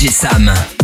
DJ Sam.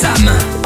Sam.